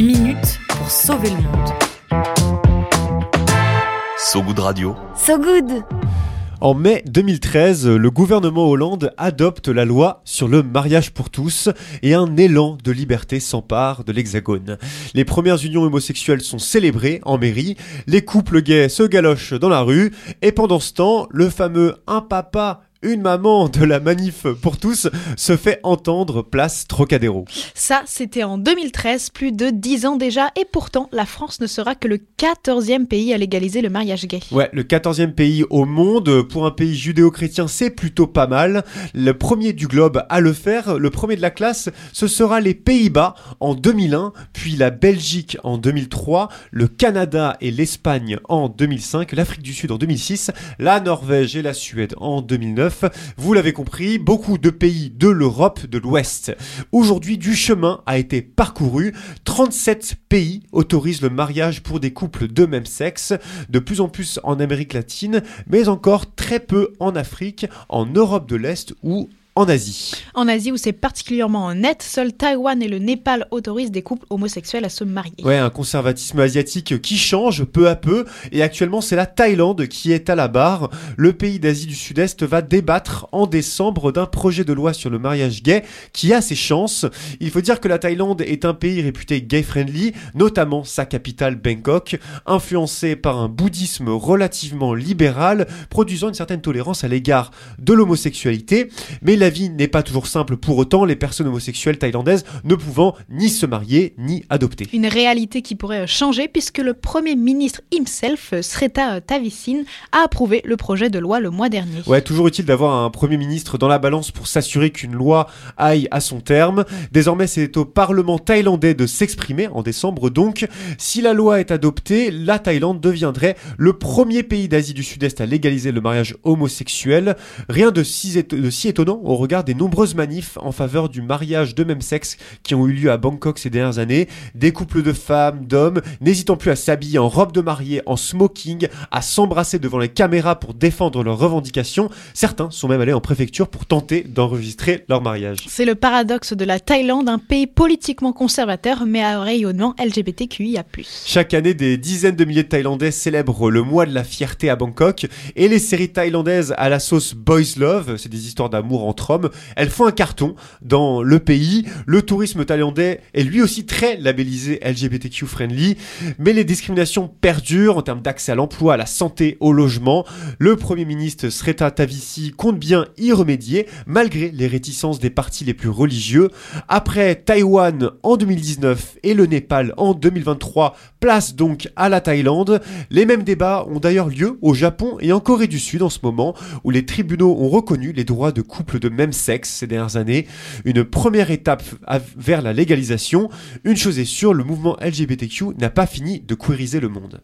10 minutes pour sauver le monde. So Good Radio. So good En mai 2013, le gouvernement Hollande adopte la loi sur le mariage pour tous et un élan de liberté s'empare de l'Hexagone. Les premières unions homosexuelles sont célébrées en mairie, les couples gays se galochent dans la rue et pendant ce temps, le fameux un papa une maman de la manif pour tous se fait entendre place Trocadéro. Ça, c'était en 2013, plus de 10 ans déjà, et pourtant, la France ne sera que le 14e pays à légaliser le mariage gay. Ouais, le 14e pays au monde, pour un pays judéo-chrétien, c'est plutôt pas mal. Le premier du globe à le faire, le premier de la classe, ce sera les Pays-Bas en 2001, puis la Belgique en 2003, le Canada et l'Espagne en 2005, l'Afrique du Sud en 2006, la Norvège et la Suède en 2009, vous l'avez compris, beaucoup de pays de l'Europe de l'Ouest. Aujourd'hui, du chemin a été parcouru. 37 pays autorisent le mariage pour des couples de même sexe, de plus en plus en Amérique latine, mais encore très peu en Afrique, en Europe de l'Est ou en Asie. En Asie, où c'est particulièrement net, seuls Taïwan et le Népal autorisent des couples homosexuels à se marier. Ouais, un conservatisme asiatique qui change peu à peu, et actuellement c'est la Thaïlande qui est à la barre. Le pays d'Asie du Sud-Est va débattre en décembre d'un projet de loi sur le mariage gay qui a ses chances. Il faut dire que la Thaïlande est un pays réputé gay-friendly, notamment sa capitale Bangkok, influencé par un bouddhisme relativement libéral, produisant une certaine tolérance à l'égard de l'homosexualité, mais la vie n'est pas toujours simple pour autant, les personnes homosexuelles thaïlandaises ne pouvant ni se marier ni adopter. Une réalité qui pourrait changer puisque le Premier ministre himself, Sreta Tavisin, a approuvé le projet de loi le mois dernier. Ouais, toujours utile d'avoir un Premier ministre dans la balance pour s'assurer qu'une loi aille à son terme. Désormais, c'est au Parlement thaïlandais de s'exprimer en décembre donc. Si la loi est adoptée, la Thaïlande deviendrait le premier pays d'Asie du Sud-Est à légaliser le mariage homosexuel. Rien de si, de si étonnant au regard des nombreuses manifs en faveur du mariage de même sexe qui ont eu lieu à Bangkok ces dernières années. Des couples de femmes, d'hommes, n'hésitant plus à s'habiller en robe de mariée, en smoking, à s'embrasser devant les caméras pour défendre leurs revendications. Certains sont même allés en préfecture pour tenter d'enregistrer leur mariage. C'est le paradoxe de la Thaïlande, un pays politiquement conservateur mais à rayonnement LGBTQIA+. Chaque année, des dizaines de milliers de Thaïlandais célèbrent le mois de la fierté à Bangkok et les séries thaïlandaises à la sauce Boys Love, c'est des histoires d'amour entre hommes, elles font un carton dans le pays. Le tourisme thaïlandais est lui aussi très labellisé LGBTQ friendly, mais les discriminations perdurent en termes d'accès à l'emploi, à la santé, au logement. Le Premier ministre Sreta Tavisi compte bien y remédier, malgré les réticences des partis les plus religieux. Après Taïwan en 2019 et le Népal en 2023, place donc à la Thaïlande. Les mêmes débats ont d'ailleurs lieu au Japon et en Corée du Sud en ce moment, où les tribunaux ont reconnu les droits de couples de même sexe ces dernières années. Une première étape vers la légalisation. Une chose est sûre, le mouvement LGBTQ n'a pas fini de queeriser le monde.